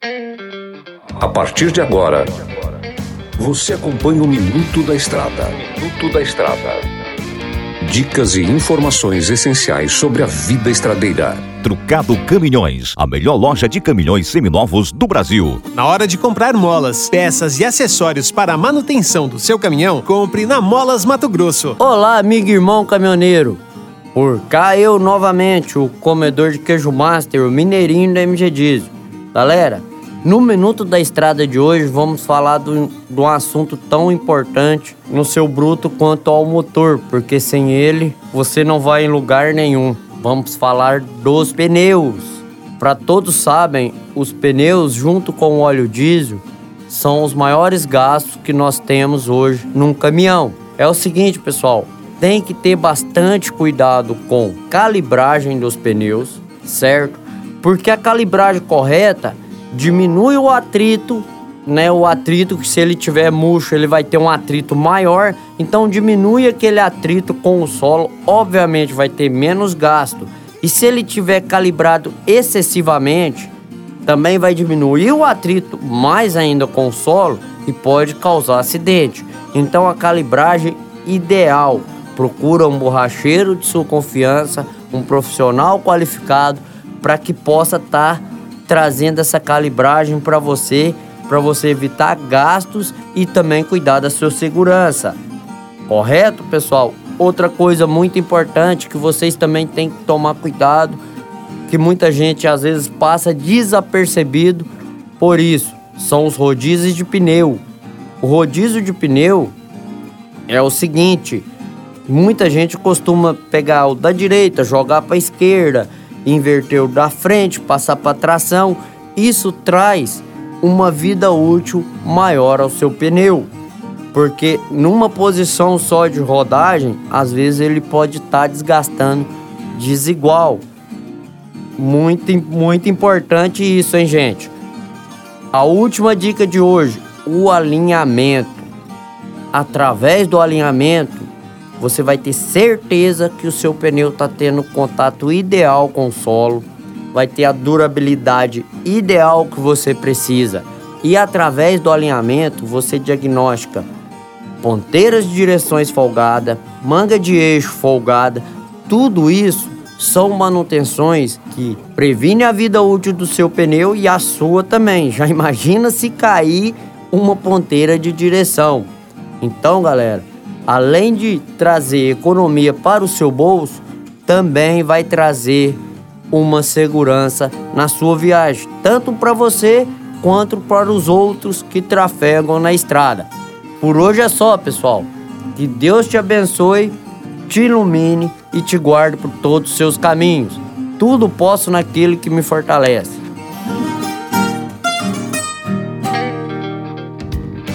A partir de agora, você acompanha o Minuto da Estrada. Minuto da Estrada. Dicas e informações essenciais sobre a vida estradeira. Trucado Caminhões, a melhor loja de caminhões seminovos do Brasil. Na hora de comprar molas, peças e acessórios para a manutenção do seu caminhão, compre na Molas Mato Grosso. Olá, amigo e irmão caminhoneiro. Por cá eu novamente, o comedor de queijo master, o mineirinho da MG Diesel. Galera, no Minuto da Estrada de hoje vamos falar de um assunto tão importante no seu bruto quanto ao motor, porque sem ele você não vai em lugar nenhum. Vamos falar dos pneus. Para todos sabem, os pneus junto com o óleo diesel são os maiores gastos que nós temos hoje num caminhão. É o seguinte, pessoal, tem que ter bastante cuidado com calibragem dos pneus, certo? Porque a calibragem correta diminui o atrito, né? O atrito que se ele tiver murcho, ele vai ter um atrito maior, então diminui aquele atrito com o solo, obviamente vai ter menos gasto. E se ele tiver calibrado excessivamente, também vai diminuir o atrito mais ainda com o solo e pode causar acidente. Então a calibragem ideal, procura um borracheiro de sua confiança, um profissional qualificado para que possa estar tá trazendo essa calibragem para você, para você evitar gastos e também cuidar da sua segurança. Correto, pessoal? Outra coisa muito importante que vocês também têm que tomar cuidado, que muita gente às vezes passa desapercebido por isso, são os rodízios de pneu. O rodízio de pneu é o seguinte, muita gente costuma pegar o da direita, jogar para a esquerda, inverter da frente, passar para tração. Isso traz uma vida útil maior ao seu pneu. Porque numa posição só de rodagem, às vezes ele pode estar tá desgastando desigual. Muito, muito importante isso, hein, gente? A última dica de hoje: o alinhamento. Através do alinhamento, você vai ter certeza que o seu pneu está tendo contato ideal com o solo, vai ter a durabilidade ideal que você precisa. E através do alinhamento, você diagnostica ponteiras de direções folgada, manga de eixo folgada, tudo isso são manutenções que previne a vida útil do seu pneu e a sua também. Já imagina se cair uma ponteira de direção. Então, galera, além de trazer economia para o seu bolso, também vai trazer uma segurança na sua viagem, tanto para você quanto para os outros que trafegam na estrada. Por hoje é só, pessoal. Que Deus te abençoe, te ilumine e te guarde por todos os seus caminhos. Tudo posso naquele que me fortalece.